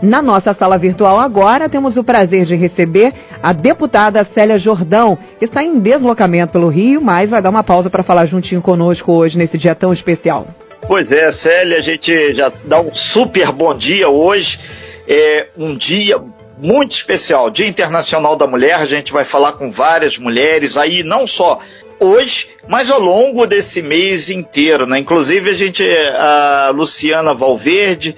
Na nossa sala virtual agora, temos o prazer de receber a deputada Célia Jordão, que está em deslocamento pelo Rio, mas vai dar uma pausa para falar juntinho conosco hoje, nesse dia tão especial. Pois é, Célia, a gente já dá um super bom dia hoje. É um dia muito especial, Dia Internacional da Mulher. A gente vai falar com várias mulheres aí, não só hoje, mas ao longo desse mês inteiro, né? Inclusive a gente, a Luciana Valverde,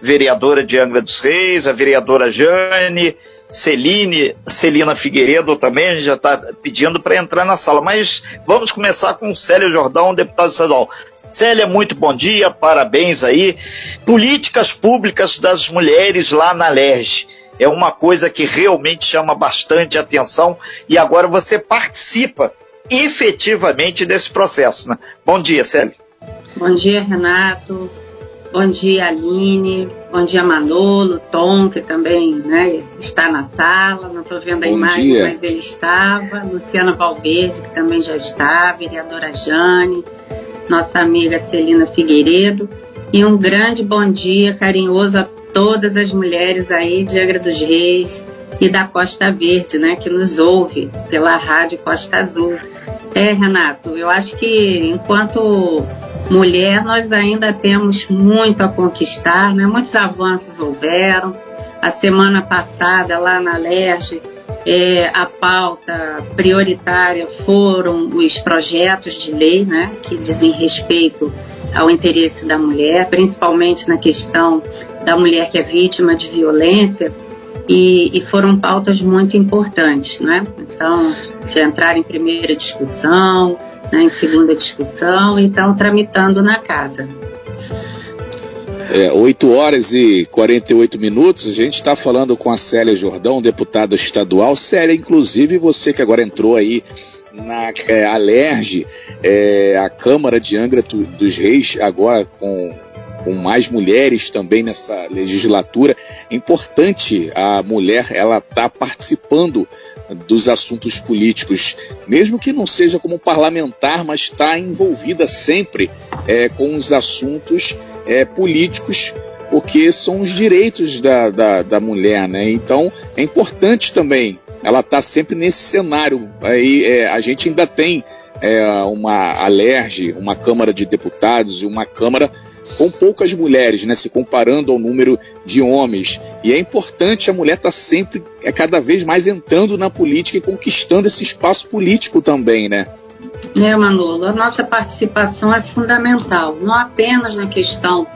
vereadora de Angra dos Reis, a vereadora Jane, Celine, Celina Figueiredo também, já está pedindo para entrar na sala. Mas vamos começar com Célia Jordão, deputado estadual. Célia, muito bom dia, parabéns aí. Políticas públicas das mulheres lá na LERJ. É uma coisa que realmente chama bastante atenção e agora você participa efetivamente desse processo. Né? Bom dia, Célia. Bom dia, Renato. Bom dia, Aline. Bom dia, Manolo, Tom, que também né, está na sala. Não estou vendo a Bom imagem, dia. mas ele estava. Luciana Valverde, que também já está. Vereadora Jane. Nossa amiga Celina Figueiredo. E um grande bom dia carinhoso a todas as mulheres aí de Angra dos Reis e da Costa Verde, né, que nos ouve pela Rádio Costa Azul. É, Renato, eu acho que enquanto mulher nós ainda temos muito a conquistar, né? Muitos avanços houveram. A semana passada lá na LERJ, é, a pauta prioritária foram os projetos de lei, né, que dizem respeito ao interesse da mulher, principalmente na questão da mulher que é vítima de violência e, e, foram pautas muito importantes, né? Então, já entraram em primeira discussão, né, em segunda discussão, então tramitando na casa. É, 8 horas e 48 minutos, a gente está falando com a Célia Jordão, deputada estadual. Célia, inclusive você que agora entrou aí na é, Alerge, é, a Câmara de Angra dos Reis, agora com com mais mulheres também nessa legislatura. Importante a mulher ela tá participando dos assuntos políticos, mesmo que não seja como parlamentar, mas está envolvida sempre é, com os assuntos é, políticos, porque são os direitos da, da, da mulher, né? Então é importante também ela estar tá sempre nesse cenário. Aí é, a gente ainda tem é, uma alerge, uma Câmara de Deputados e uma Câmara com poucas mulheres, né, se comparando ao número de homens. E é importante a mulher estar tá sempre, é cada vez mais entrando na política e conquistando esse espaço político também, né? É, Manolo, a nossa participação é fundamental, não apenas na questão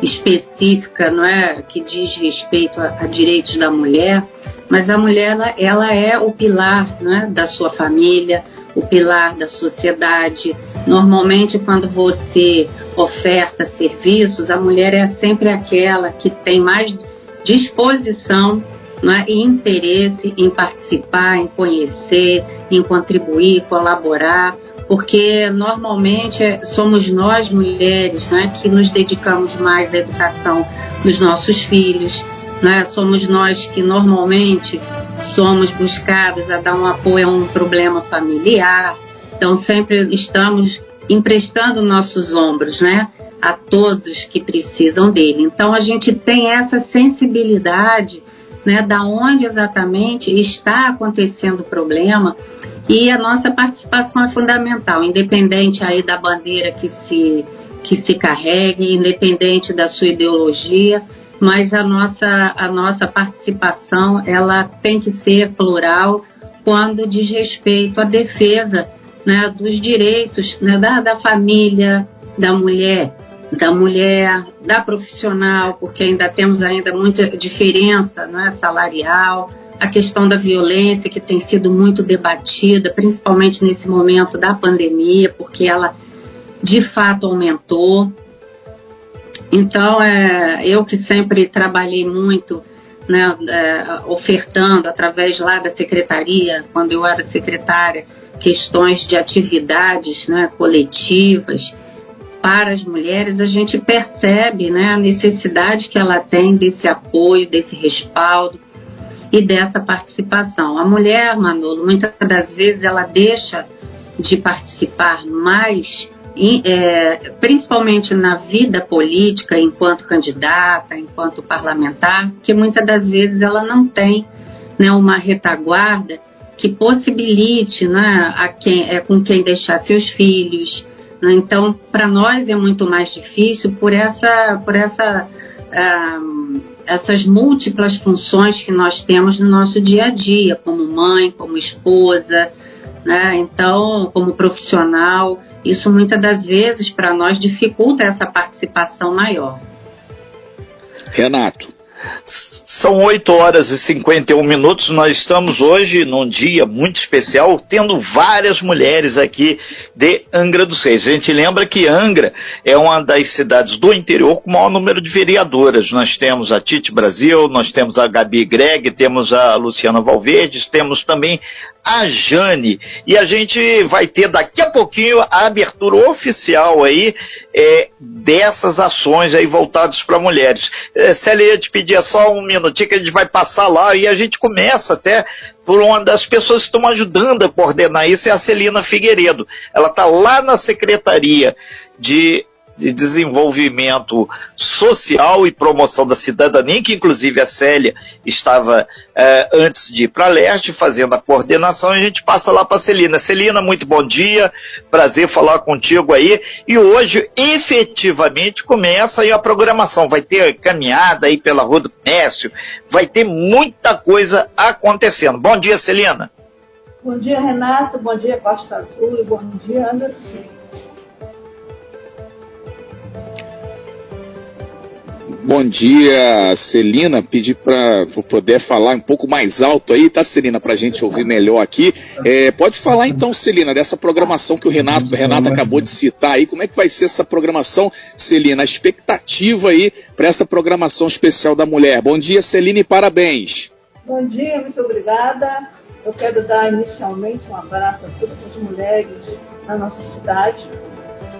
específica, não é, que diz respeito a, a direitos da mulher, mas a mulher ela, ela é o pilar, né, da sua família, o pilar da sociedade. Normalmente, quando você oferta serviços, a mulher é sempre aquela que tem mais disposição né, e interesse em participar, em conhecer, em contribuir, colaborar, porque normalmente é, somos nós mulheres né, que nos dedicamos mais à educação dos nossos filhos, né, somos nós que normalmente somos buscados a dar um apoio a um problema familiar, então sempre estamos emprestando nossos ombros, né? A todos que precisam dele. Então a gente tem essa sensibilidade, né? Da onde exatamente está acontecendo o problema e a nossa participação é fundamental, independente aí da bandeira que se que se carregue, independente da sua ideologia, mas a nossa a nossa participação ela tem que ser plural quando diz respeito à defesa né, dos direitos né, da, da família, da mulher, da mulher, da profissional, porque ainda temos ainda muita diferença né, salarial, a questão da violência que tem sido muito debatida, principalmente nesse momento da pandemia, porque ela de fato aumentou. Então, é, eu que sempre trabalhei muito né, é, ofertando através lá da secretaria, quando eu era secretária, questões de atividades né, coletivas para as mulheres, a gente percebe né, a necessidade que ela tem desse apoio, desse respaldo e dessa participação. A mulher, Manolo, muitas das vezes ela deixa de participar mais é, principalmente na vida política, enquanto candidata, enquanto parlamentar, que muitas das vezes ela não tem né, uma retaguarda que possibilite né, a quem, é, com quem deixar seus filhos. Né? Então, para nós é muito mais difícil por essa, por essa, uh, essas múltiplas funções que nós temos no nosso dia a dia, como mãe, como esposa, né? então, como profissional. Isso muitas das vezes para nós dificulta essa participação maior. Renato. São 8 horas e 51 minutos. Nós estamos hoje num dia muito especial, tendo várias mulheres aqui de Angra dos Reis. A gente lembra que Angra é uma das cidades do interior com o maior número de vereadoras. Nós temos a Tite Brasil, nós temos a Gabi Greg, temos a Luciana Valverde, temos também a Jane. E a gente vai ter daqui a pouquinho a abertura oficial aí é, dessas ações aí voltadas para mulheres. É, Célia, ia te pedir só um minutinho que a gente vai passar lá e a gente começa até por uma das pessoas que estão ajudando a coordenar isso, é a Celina Figueiredo. Ela está lá na Secretaria de de desenvolvimento social e promoção da cidadania, que inclusive a Célia estava eh, antes de ir para Leste fazendo a coordenação, e a gente passa lá para Celina. Celina, muito bom dia, prazer falar contigo aí. E hoje, efetivamente, começa aí a programação. Vai ter caminhada aí pela Rua do Comércio, vai ter muita coisa acontecendo. Bom dia, Celina. Bom dia, Renato. Bom dia, Costa Azul. E bom dia, Anderson. Bom dia, Celina. Pedi para poder falar um pouco mais alto aí, tá, Celina, para a gente ouvir melhor aqui. É, pode falar então, Celina, dessa programação que o Renato, o Renato acabou de citar aí. Como é que vai ser essa programação, Celina? A expectativa aí para essa programação especial da mulher. Bom dia, Celina, e parabéns. Bom dia, muito obrigada. Eu quero dar inicialmente um abraço a todas as mulheres da nossa cidade.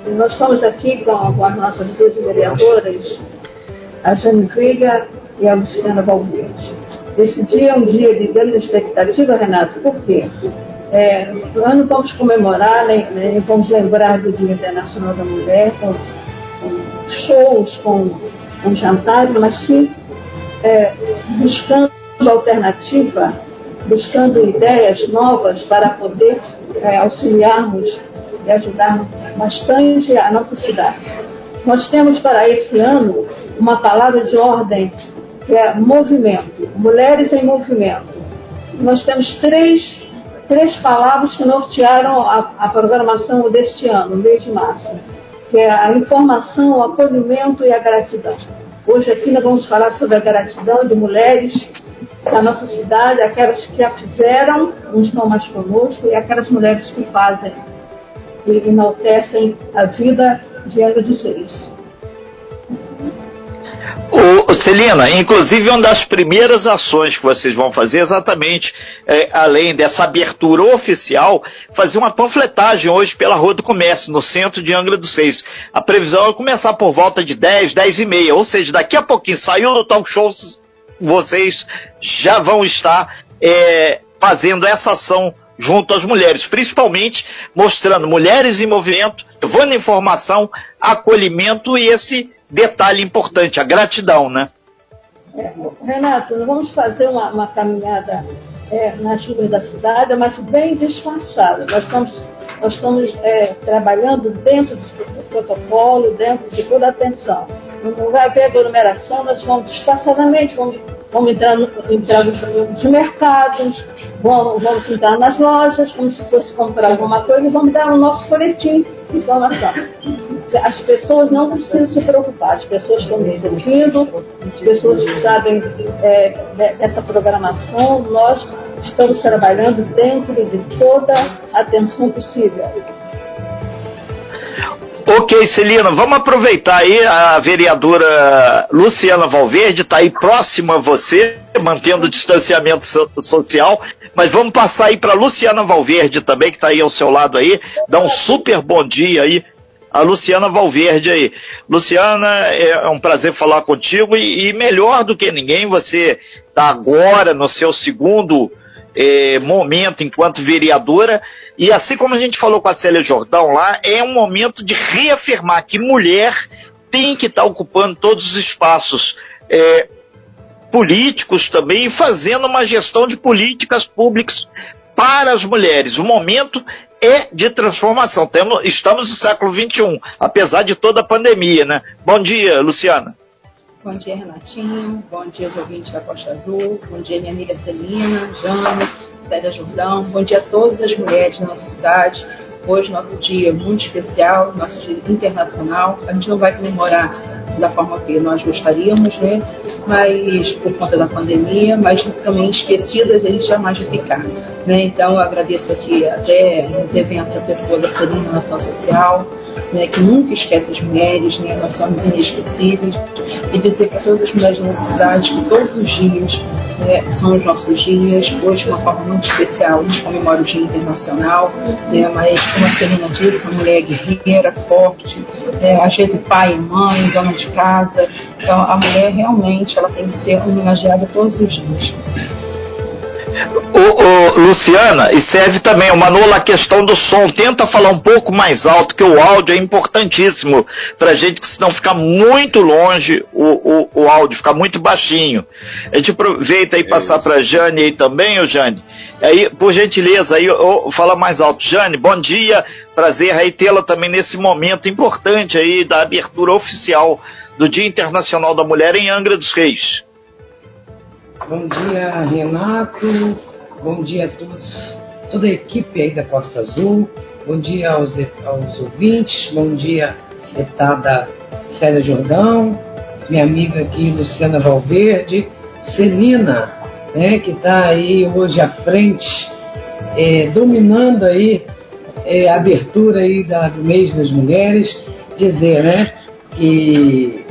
E nós estamos aqui com, com as nossas duas vereadoras, a Jane Veiga e a Luciana Valverde. Esse dia é um dia de grande expectativa, Renato, por quê? É, ano vamos comemorar, né, vamos lembrar do Dia Internacional da Mulher, com, com shows, com, com jantares, mas sim é, buscando alternativa, buscando ideias novas para poder é, auxiliarmos e ajudarmos bastante a nossa cidade. Nós temos para esse ano uma palavra de ordem que é movimento, mulheres em movimento. Nós temos três, três palavras que nortearam a, a programação deste ano, mês de março, que é a informação, o acolhimento e a gratidão. Hoje aqui nós vamos falar sobre a gratidão de mulheres da nossa cidade, aquelas que já fizeram, não estão mais conosco, e aquelas mulheres que fazem e enaltecem a vida Angra dos Reis. O, Celina, inclusive uma das primeiras ações que vocês vão fazer exatamente, é, além dessa abertura oficial, fazer uma panfletagem hoje pela Rua do Comércio, no centro de Angra dos Reis. A previsão é começar por volta de 10, 10 e meia, ou seja, daqui a pouquinho, saiu do talk show, vocês já vão estar é, fazendo essa ação junto às mulheres, principalmente mostrando mulheres em movimento, levando informação, acolhimento e esse detalhe importante, a gratidão, né? É, Renato, nós vamos fazer uma, uma caminhada é, nas ruas da cidade, mas bem disfarçada. Nós estamos, nós estamos é, trabalhando dentro do protocolo, dentro de toda a atenção. Não vai haver aglomeração, nós vamos disfarçadamente, vamos vamos entrar, no, entrar nos mercados, vamos, vamos entrar nas lojas, como se fosse comprar alguma coisa, e vamos dar o nosso folhetim de informação. As pessoas não precisam se preocupar, as pessoas estão nos as pessoas sabem é, dessa programação, nós estamos trabalhando dentro de toda a atenção possível. Ok, Celina, vamos aproveitar aí a vereadora Luciana Valverde, está aí próxima a você, mantendo o distanciamento social, mas vamos passar aí para Luciana Valverde também, que está aí ao seu lado aí, dá um super bom dia aí, a Luciana Valverde aí. Luciana, é um prazer falar contigo e, e melhor do que ninguém, você está agora no seu segundo é, momento enquanto vereadora. E assim como a gente falou com a Célia Jordão lá, é um momento de reafirmar que mulher tem que estar tá ocupando todos os espaços é, políticos também e fazendo uma gestão de políticas públicas para as mulheres. O momento é de transformação. Temos, estamos no século XXI, apesar de toda a pandemia, né? Bom dia, Luciana. Bom dia, Renatinho. Bom dia aos ouvintes da Costa Azul. Bom dia, minha amiga Celina, Jane, Célia Jordão. Bom dia a todas as mulheres da nossa cidade. Hoje, nosso dia muito especial, nosso dia internacional. A gente não vai comemorar da forma que nós gostaríamos, né? Mas por conta da pandemia, mas também esquecidas a gente jamais vai ficar. Né? Então, eu agradeço aqui até nos eventos a pessoa da Celina na Ação Social, né, que nunca esquece as mulheres, né, nós somos inesquecíveis, e dizer para todas as mulheres da nossa cidade que todos os dias né, são os nossos dias, hoje de uma forma muito especial, a gente comemora o Dia Internacional, né, mas como a Celina disse, uma mulher guerreira, forte, né, às vezes pai e mãe, dona de casa, então a mulher realmente ela tem que ser homenageada todos os dias. O, o, Luciana, e serve também, o Manolo, a questão do som. Tenta falar um pouco mais alto, que o áudio é importantíssimo pra gente, que senão fica muito longe o, o, o áudio, fica muito baixinho. A gente aproveita aí é passar para pra Jane aí também, ô Jane. Aí, por gentileza, aí, oh, fala mais alto. Jane, bom dia, prazer aí tê-la também nesse momento importante aí da abertura oficial do Dia Internacional da Mulher em Angra dos Reis. Bom dia, Renato. Bom dia a todos, toda a equipe aí da Costa Azul. Bom dia aos, aos ouvintes. Bom dia, deputada Célia Jordão. Minha amiga aqui, Luciana Valverde. Celina, né, que está aí hoje à frente, é, dominando aí é, a abertura aí da, do mês das mulheres. Dizer, né, que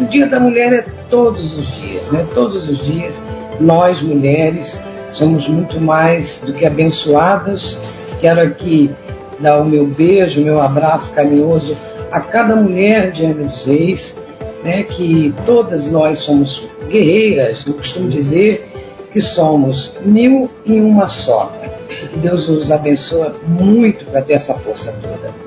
o Dia da Mulher é todos os dias, né? Todos os dias nós mulheres somos muito mais do que abençoadas. Quero aqui dar o meu beijo, meu abraço carinhoso a cada mulher de Angra dos Reis, né? Que todas nós somos guerreiras. Eu costumo dizer que somos mil e uma só. Que Deus nos abençoe muito para ter essa força toda.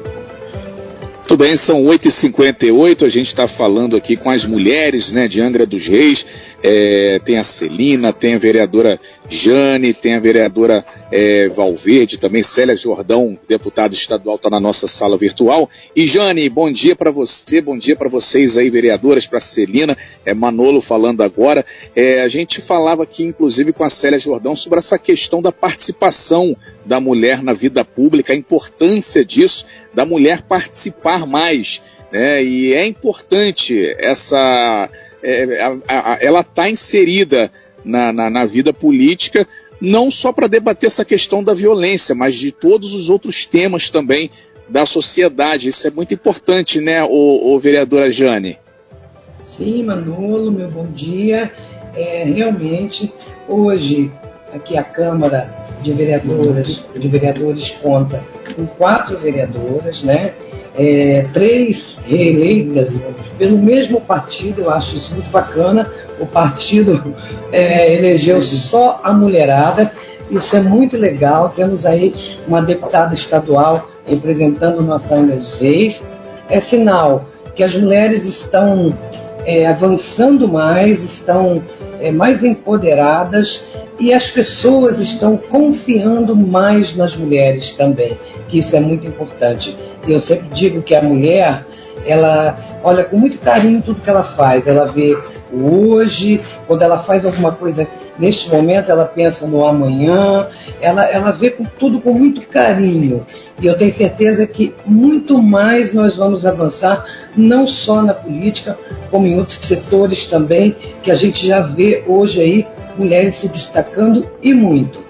Muito bem, são 8h58, a gente está falando aqui com as mulheres né, de Angra dos Reis, é, tem a Celina, tem a vereadora Jane, tem a vereadora é, Valverde, também Célia Jordão, deputada estadual, está na nossa sala virtual. E Jane, bom dia para você, bom dia para vocês aí, vereadoras, para Celina, é Manolo falando agora. É, a gente falava aqui, inclusive, com a Célia Jordão sobre essa questão da participação da mulher na vida pública, a importância disso, da mulher participar mais. Né? E é importante essa é, a, a, ela está inserida na, na, na, vida política, não só para debater essa questão da violência, mas de todos os outros temas também da sociedade. Isso é muito importante, né, o, o vereadora Jane? Sim, Manolo, meu bom dia. É, realmente, hoje, aqui a Câmara de Vereadoras, de Vereadores conta com quatro vereadoras, né? É, três reeleitas pelo mesmo partido, eu acho isso muito bacana. O partido é, elegeu só a mulherada, isso é muito legal. Temos aí uma deputada estadual representando nossa Ana dos Reis. É sinal que as mulheres estão é, avançando mais, estão é, mais empoderadas e as pessoas estão confiando mais nas mulheres também, que isso é muito importante. Eu sempre digo que a mulher, ela olha com muito carinho tudo que ela faz. Ela vê hoje, quando ela faz alguma coisa neste momento, ela pensa no amanhã, ela, ela vê com, tudo com muito carinho. E eu tenho certeza que muito mais nós vamos avançar, não só na política, como em outros setores também, que a gente já vê hoje aí mulheres se destacando e muito.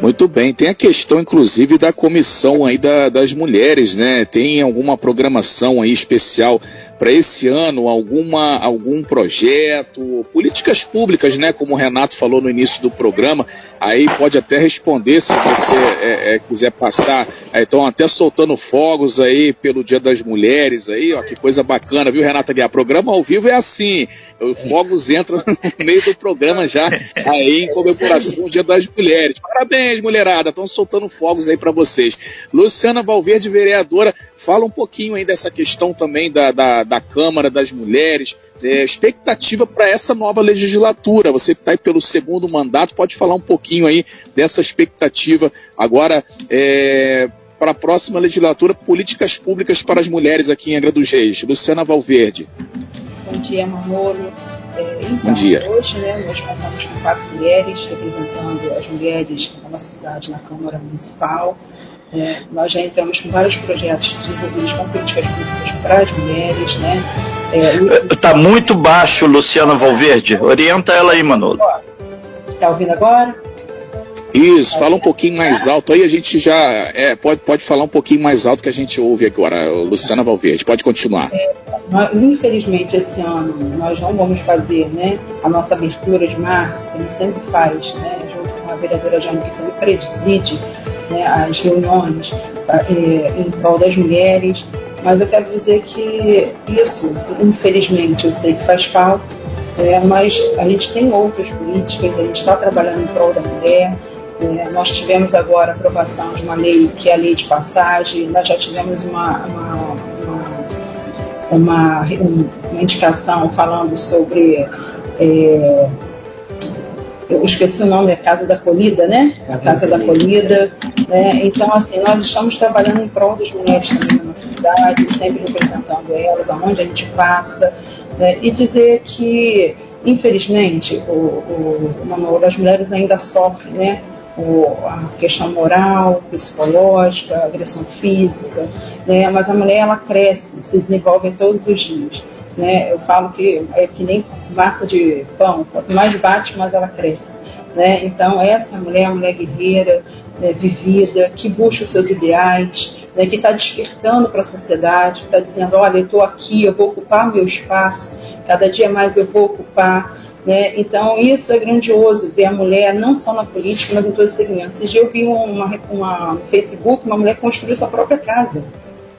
Muito bem, tem a questão inclusive da comissão aí da, das mulheres, né? Tem alguma programação aí especial para esse ano alguma, algum projeto, políticas públicas, né? Como o Renato falou no início do programa, aí pode até responder se você é, é, quiser passar. Estão até soltando fogos aí pelo Dia das Mulheres aí, ó, que coisa bacana, viu, Renata Guiar? Programa ao vivo é assim, fogos entram no meio do programa já aí em comemoração do Dia das Mulheres. Parabéns, mulherada, estão soltando fogos aí para vocês. Luciana Valverde, vereadora, fala um pouquinho aí dessa questão também da, da, da Câmara das Mulheres, é, expectativa para essa nova legislatura. Você que está aí pelo segundo mandato, pode falar um pouquinho aí dessa expectativa agora é, para a próxima legislatura, políticas públicas para as mulheres aqui em Angra dos Reis. Luciana Valverde. Bom dia, Manolo. É, então, Bom dia. Hoje, né, nós contamos com quatro mulheres representando as mulheres da nossa cidade na Câmara Municipal. É, nós já entramos com vários projetos desenvolvidos com políticas públicas para as mulheres, né? Está é, muito baixo, Luciana Valverde. Orienta ela aí, Manolo. Está ouvindo agora? Isso, fala um pouquinho mais alto. Aí a gente já é, pode, pode falar um pouquinho mais alto que a gente ouve agora. Luciana Valverde, pode continuar. É, infelizmente, esse ano nós não vamos fazer né, a nossa abertura de março, que a gente sempre faz, né, junto com a vereadora Jane, que sempre preside né, as reuniões é, em prol das mulheres. Mas eu quero dizer que isso, infelizmente, eu sei que faz falta, é, mas a gente tem outras políticas, a gente está trabalhando em prol da mulher. É, nós tivemos agora a aprovação de uma lei que é a lei de passagem, nós já tivemos uma, uma, uma, uma, uma indicação falando sobre. É, eu esqueci o nome, a Casa da Acolhida, né? Casa, Casa da Acolhida. Né? Então, assim, nós estamos trabalhando em prol das mulheres também na nossa cidade, sempre representando elas, aonde a gente passa, né? e dizer que, infelizmente, o, o, o, as mulheres ainda sofrem, né? a questão moral, psicológica, agressão física, né? mas a mulher ela cresce, se desenvolve todos os dias. Né? Eu falo que é que nem massa de pão, quanto mais bate, mais ela cresce. Né? Então, essa mulher é uma mulher guerreira, né, vivida, que busca os seus ideais, né, que está despertando para a sociedade, está dizendo: olha, eu estou aqui, eu vou ocupar meu espaço, cada dia mais eu vou ocupar. Né? Então, isso é grandioso, ver a mulher não só na política, mas em todos os segmentos. Esse dia eu vi uma, uma, no Facebook uma mulher construir sua própria casa.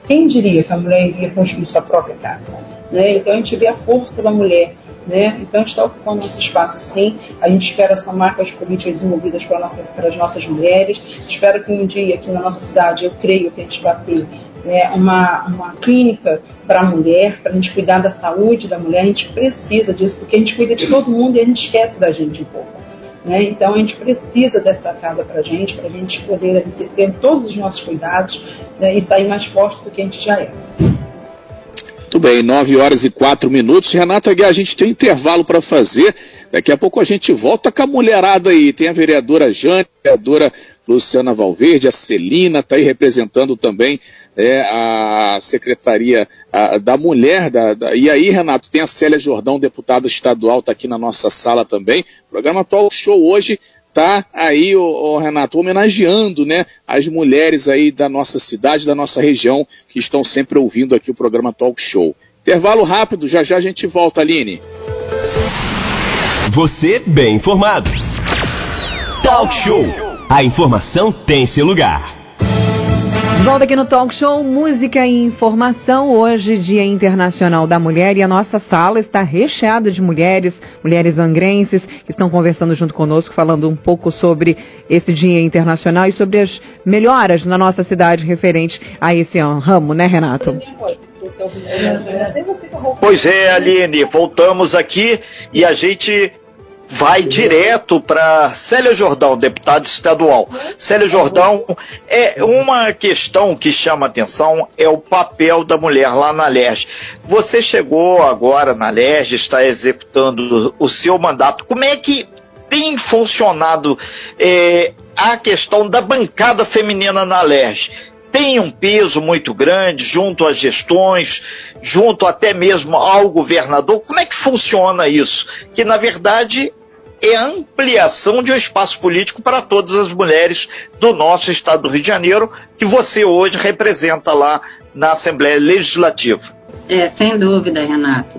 Quem diria que a mulher iria construir sua própria casa? Né? Então, a gente vê a força da mulher. Né? Então, a gente está ocupando nosso espaço, sim. A gente espera essa marcas políticas desenvolvidas para, nossa, para as nossas mulheres. Espero que um dia, aqui na nossa cidade, eu creio que a gente vai ter né, uma, uma clínica para a mulher, para a gente cuidar da saúde da mulher, a gente precisa disso, porque a gente cuida de todo mundo e a gente esquece da gente um pouco. Né? Então a gente precisa dessa casa para a gente, para a gente poder ter todos os nossos cuidados né, e sair mais forte do que a gente já é. Bem, 9 horas e 4 minutos. Renata Guiar, a gente tem um intervalo para fazer. Daqui a pouco a gente volta com a mulherada aí. Tem a vereadora Jane, a vereadora Luciana Valverde, a Celina está aí representando também é, a Secretaria a, da Mulher. Da, da, e aí, Renato, tem a Célia Jordão, deputada estadual, está aqui na nossa sala também. Programa Talk Show hoje está aí, o, o, Renato, homenageando né, as mulheres aí da nossa cidade, da nossa região, que estão sempre ouvindo aqui o programa Talk Show. Intervalo rápido, já já a gente volta, Aline. Você bem informado. Talk Show. A informação tem seu lugar. De volta aqui no Talk Show Música e Informação, hoje Dia Internacional da Mulher e a nossa sala está recheada de mulheres, mulheres angrenses que estão conversando junto conosco, falando um pouco sobre esse Dia Internacional e sobre as melhoras na nossa cidade referente a esse ramo, né Renato? Pois é, Aline, voltamos aqui e a gente vai direto para Célia Jordão, deputada estadual. Célia Jordão, é uma questão que chama atenção é o papel da mulher lá na LERJ. Você chegou agora na LERJ, está executando o seu mandato. Como é que tem funcionado é, a questão da bancada feminina na LERJ? tem um peso muito grande junto às gestões, junto até mesmo ao governador. Como é que funciona isso? Que na verdade é a ampliação de um espaço político para todas as mulheres do nosso estado do Rio de Janeiro, que você hoje representa lá na Assembleia Legislativa. É, sem dúvida, Renato.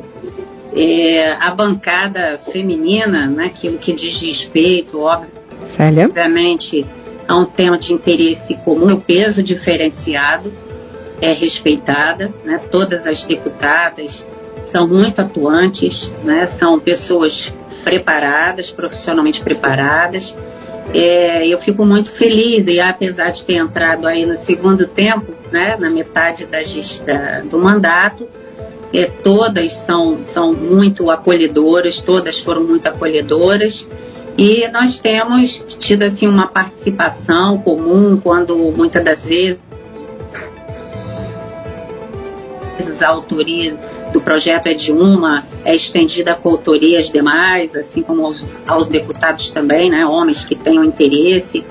É, a bancada feminina, naquilo né, que diz respeito, obviamente, a um tema de interesse comum, o peso diferenciado é respeitada, né? todas as deputadas são muito atuantes, né? são pessoas preparadas, profissionalmente preparadas. É, eu fico muito feliz e apesar de ter entrado aí no segundo tempo, né, na metade da, do mandato, é, todas são, são muito acolhedoras, todas foram muito acolhedoras. E nós temos tido assim uma participação comum quando muitas das vezes a do projeto é de uma, é estendida a coautoria às demais, assim como aos, aos deputados também, né, homens que tenham interesse.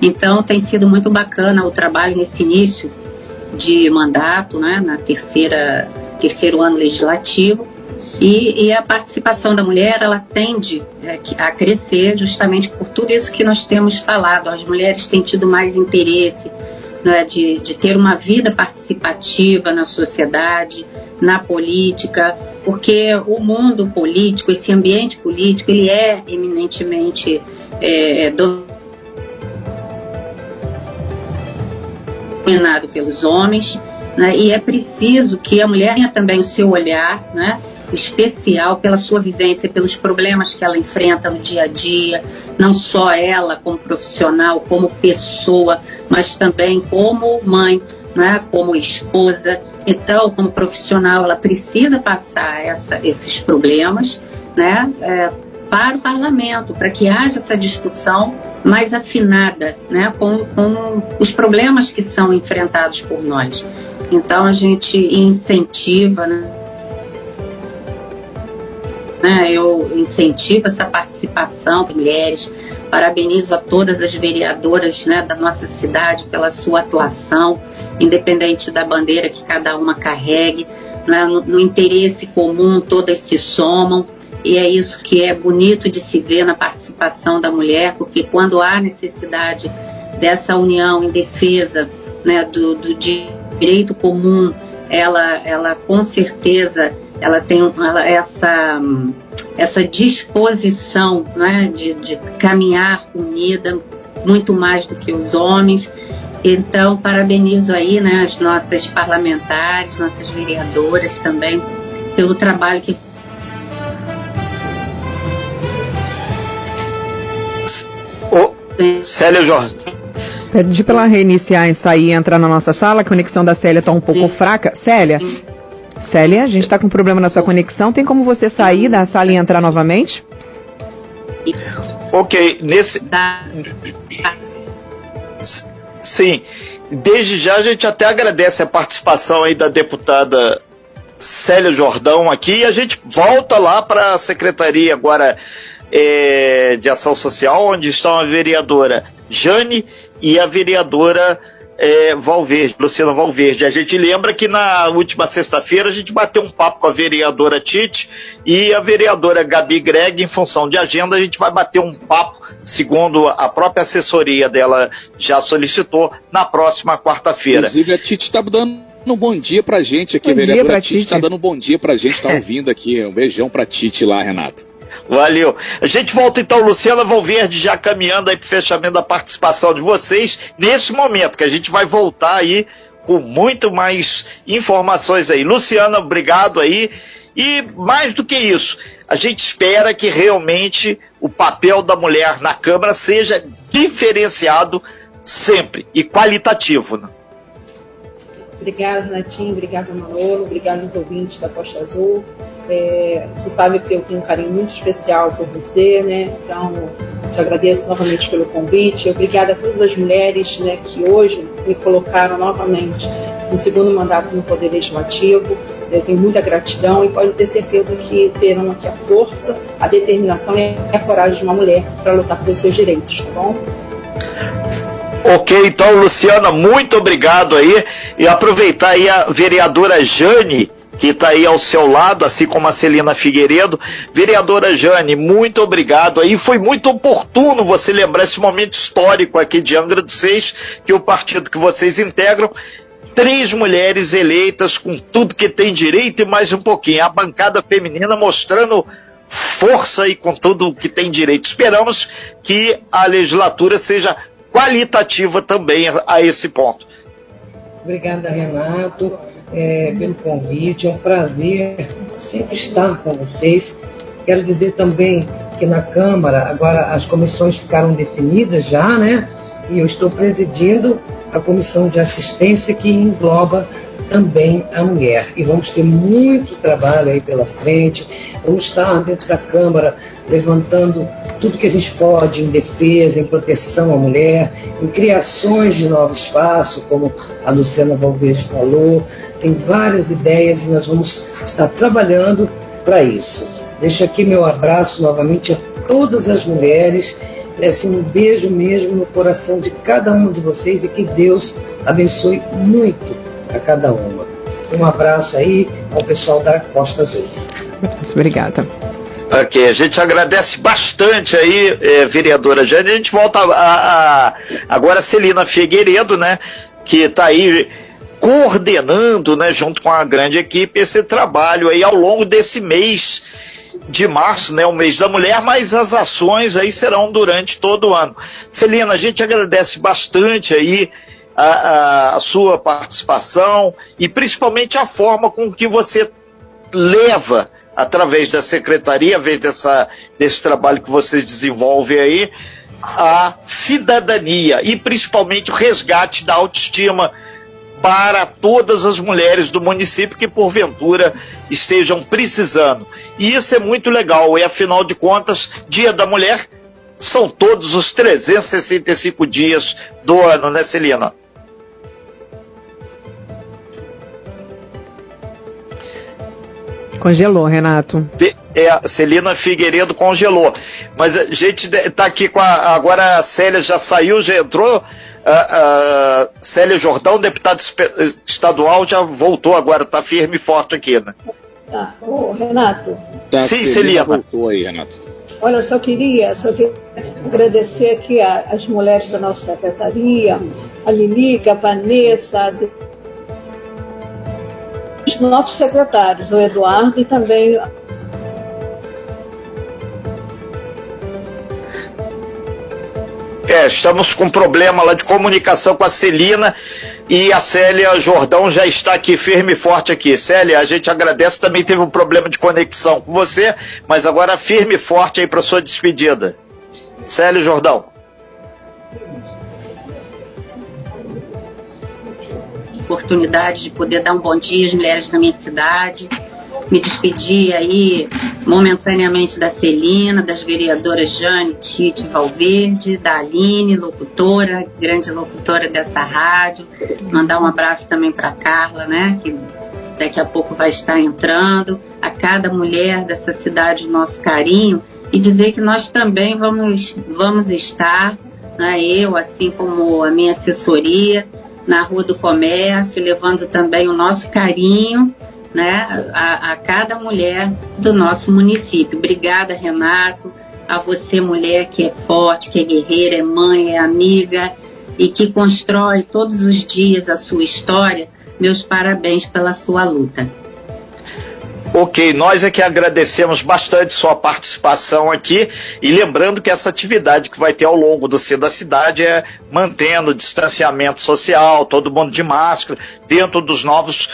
Então tem sido muito bacana o trabalho nesse início de mandato, né, na terceira terceiro ano legislativo. E, e, a participação da mulher ela tende é, a crescer justamente por tudo isso que nós temos falado. As mulheres têm tido mais interesse né, de, de ter uma vida participativa na sociedade, na política, porque o mundo político, esse ambiente político, ele é eminentemente é, dominado pelos homens né? E é preciso que a mulher tenha também o seu olhar, né? Especial pela sua vivência, pelos problemas que ela enfrenta no dia a dia, não só ela como profissional, como pessoa, mas também como mãe, né, como esposa. Então, como profissional, ela precisa passar essa, esses problemas né, é, para o parlamento, para que haja essa discussão mais afinada né, com, com os problemas que são enfrentados por nós. Então a gente incentiva, né? Né? Eu incentivo essa participação das mulheres. Parabenizo a todas as vereadoras né, da nossa cidade pela sua atuação, independente da bandeira que cada uma carregue. Né, no, no interesse comum, todas se somam e é isso que é bonito de se ver na participação da mulher, porque quando há necessidade dessa união em defesa né, do, do direito comum, ela, ela com certeza ela tem ela, essa, essa disposição né, de, de caminhar unida, muito mais do que os homens. Então, parabenizo aí né, as nossas parlamentares, nossas vereadoras também, pelo trabalho que Célia Jorge, Pedi para ela reiniciar e sair e entrar na nossa sala. A conexão da Célia está um pouco Sim. fraca. Célia, Célia, a gente está com problema na sua conexão. Tem como você sair da sala e entrar novamente? Ok, nesse. Sim, desde já a gente até agradece a participação aí da deputada Célia Jordão aqui. E a gente volta lá para a secretaria agora é, de Ação Social, onde está a vereadora Jane e a vereadora é, Valverde, Luciana Valverde. A gente lembra que na última sexta-feira a gente bateu um papo com a vereadora Tite e a vereadora Gabi Greg, em função de agenda, a gente vai bater um papo, segundo a própria assessoria dela já solicitou, na próxima quarta-feira. Inclusive a Tite está dando um bom dia pra gente aqui, bom a vereadora Tite está dando um bom dia pra gente, está ouvindo aqui. Um beijão pra Tite lá, Renato. Valeu. A gente volta então, Luciana Valverde, já caminhando aí para o fechamento da participação de vocês, nesse momento, que a gente vai voltar aí com muito mais informações aí. Luciana, obrigado aí. E mais do que isso, a gente espera que realmente o papel da mulher na Câmara seja diferenciado sempre e qualitativo. Né? Obrigada, Natinho. Obrigada, Manolo. Obrigado aos ouvintes da Costa Azul. É, você sabe que eu tenho um carinho muito especial por você, né? Então, te agradeço novamente pelo convite. Obrigada a todas as mulheres né, que hoje me colocaram novamente no segundo mandato no Poder Legislativo. Eu tenho muita gratidão e pode ter certeza que terão aqui a força, a determinação e a coragem de uma mulher para lutar pelos seus direitos, tá bom? Ok, então, Luciana, muito obrigado aí. E aproveitar aí a vereadora Jane que está aí ao seu lado, assim como a Celina Figueiredo. Vereadora Jane, muito obrigado. Aí foi muito oportuno você lembrar esse momento histórico aqui de Angra dos Seis, que o partido que vocês integram três mulheres eleitas com tudo que tem direito e mais um pouquinho. A bancada feminina mostrando força e com tudo que tem direito. Esperamos que a legislatura seja qualitativa também a, esse ponto. Obrigada, Renato, é, pelo convite. É um prazer sempre estar com vocês. Quero dizer também que na Câmara agora as comissões ficaram definidas já, né? E eu estou presidindo a comissão de assistência que engloba também a mulher. E vamos ter muito trabalho aí pela frente. Vamos estar dentro da Câmara levantando tudo que a gente pode em defesa, em proteção à mulher, em criações de novos espaços, como a Luciana Valverde falou. Tem várias ideias e nós vamos estar trabalhando para isso. Deixo aqui meu abraço novamente a todas as mulheres Assim, um beijo mesmo no coração de cada um de vocês e que Deus abençoe muito a cada uma. Um abraço aí ao pessoal da Costa Azul. Obrigada. Ok, a gente agradece bastante aí, eh, vereadora Jane. A gente volta a, a, agora a Celina Figueiredo, né, que está aí coordenando, né, junto com a grande equipe, esse trabalho aí ao longo desse mês de março, né, o mês da mulher, mas as ações aí serão durante todo o ano. Celina, a gente agradece bastante aí a, a, a sua participação e principalmente a forma com que você leva através da secretaria, através dessa, desse trabalho que vocês desenvolvem aí, a cidadania e principalmente o resgate da autoestima para todas as mulheres do município que porventura estejam precisando. E isso é muito legal, e afinal de contas, Dia da Mulher são todos os 365 dias do ano, né, Celina? Congelou, Renato. É, a Celina Figueiredo congelou. Mas a gente está aqui com a. Agora a Célia já saiu, já entrou uh, Célia Jordão, deputado estadual, já voltou agora, está firme e forte aqui, né? Tá. Ô, Renato. Tá, Sim, Celina. Voltou aí, Renato. Olha, eu só queria, só queria agradecer aqui as mulheres da nossa secretaria, a Lilica, a Vanessa, a os nossos secretários, o Eduardo e também É, estamos com um problema lá de comunicação com a Celina e a Célia Jordão já está aqui firme e forte aqui. Célia, a gente agradece, também teve um problema de conexão com você, mas agora firme e forte aí para sua despedida. Célia Jordão. Oportunidade de poder dar um bom dia às mulheres da minha cidade me despedir aí momentaneamente da Celina, das vereadoras Jane, Tite Valverde, da Aline, locutora, grande locutora dessa rádio. Mandar um abraço também para Carla, né, que daqui a pouco vai estar entrando. A cada mulher dessa cidade, nosso carinho. E dizer que nós também vamos, vamos estar, né, eu, assim como a minha assessoria, na Rua do Comércio, levando também o nosso carinho né, a, a cada mulher do nosso município. Obrigada, Renato, a você, mulher que é forte, que é guerreira, é mãe, é amiga e que constrói todos os dias a sua história. Meus parabéns pela sua luta. Ok, nós é que agradecemos bastante sua participação aqui e lembrando que essa atividade que vai ter ao longo do centro da cidade é mantendo o distanciamento social, todo mundo de máscara, dentro dos novos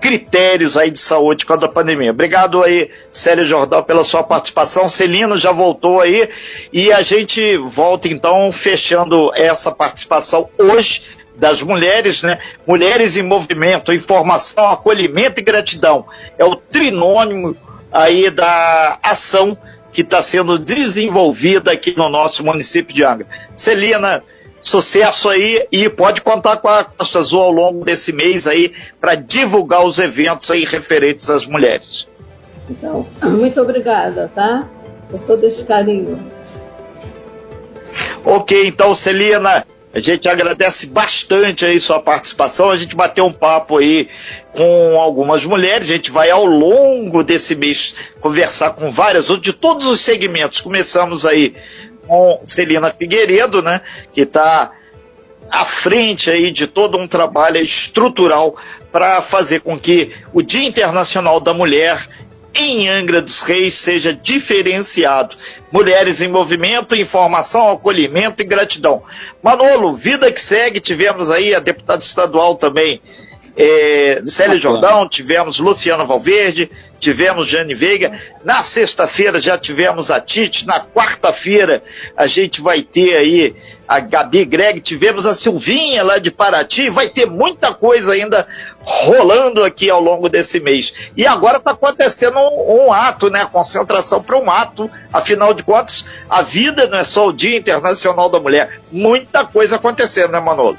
critérios aí de saúde quando a pandemia. Obrigado aí, Célio Jordão, pela sua participação. Celina já voltou aí e a gente volta então fechando essa participação hoje das mulheres, né? Mulheres em movimento, informação, acolhimento e gratidão. É o trinônimo aí da ação que está sendo desenvolvida aqui no nosso município de Angra. Celina, Sucesso aí e pode contar com a Costa Azul ao longo desse mês aí para divulgar os eventos aí referentes às mulheres. Então, muito obrigada, tá? Por todo esse carinho. Ok, então, Celina, a gente agradece bastante aí sua participação. A gente bateu um papo aí com algumas mulheres. A gente vai ao longo desse mês conversar com várias outras de todos os segmentos. Começamos aí com Celina Figueiredo, né, que está à frente aí de todo um trabalho estrutural para fazer com que o Dia Internacional da Mulher em Angra dos Reis seja diferenciado. Mulheres em movimento, informação, acolhimento e gratidão. Manolo, vida que segue, tivemos aí a deputada estadual também, é, Célia Jordão, tivemos Luciana Valverde, tivemos Jane Veiga. Na sexta-feira já tivemos a Tite. Na quarta-feira a gente vai ter aí a Gabi Greg. Tivemos a Silvinha lá de Paraty. Vai ter muita coisa ainda rolando aqui ao longo desse mês. E agora está acontecendo um, um, ato, né? Concentração para um ato. Afinal de contas, a vida não é só o Dia Internacional da Mulher. Muita coisa acontecendo, né, Manolo?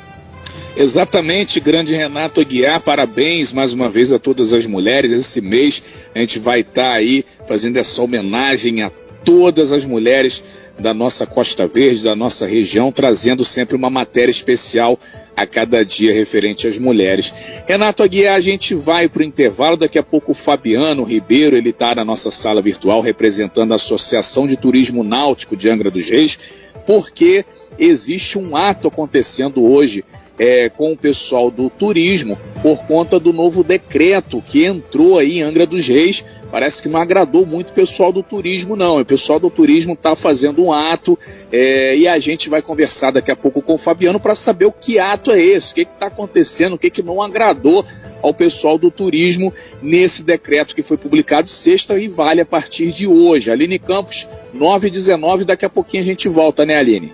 Exatamente, grande Renato Aguiar, parabéns mais uma vez a todas as mulheres. Esse mês a gente vai estar tá aí fazendo essa homenagem a todas as mulheres da nossa Costa Verde, da nossa região, trazendo sempre uma matéria especial a cada dia referente às mulheres. Renato Aguiar, a gente vai para o intervalo. Daqui a pouco o Fabiano Ribeiro, ele está na nossa sala virtual representando a Associação de Turismo Náutico de Angra dos Reis, porque existe um ato acontecendo hoje é, com o pessoal do turismo por conta do novo decreto que entrou aí em Angra dos Reis. Parece que não agradou muito o pessoal do turismo, não. O pessoal do turismo está fazendo um ato é, e a gente vai conversar daqui a pouco com o Fabiano para saber o que ato é esse, o que está acontecendo, o que, que não agradou ao pessoal do turismo nesse decreto que foi publicado sexta e vale a partir de hoje. Aline Campos, 9 e 19, daqui a pouquinho a gente volta, né, Aline?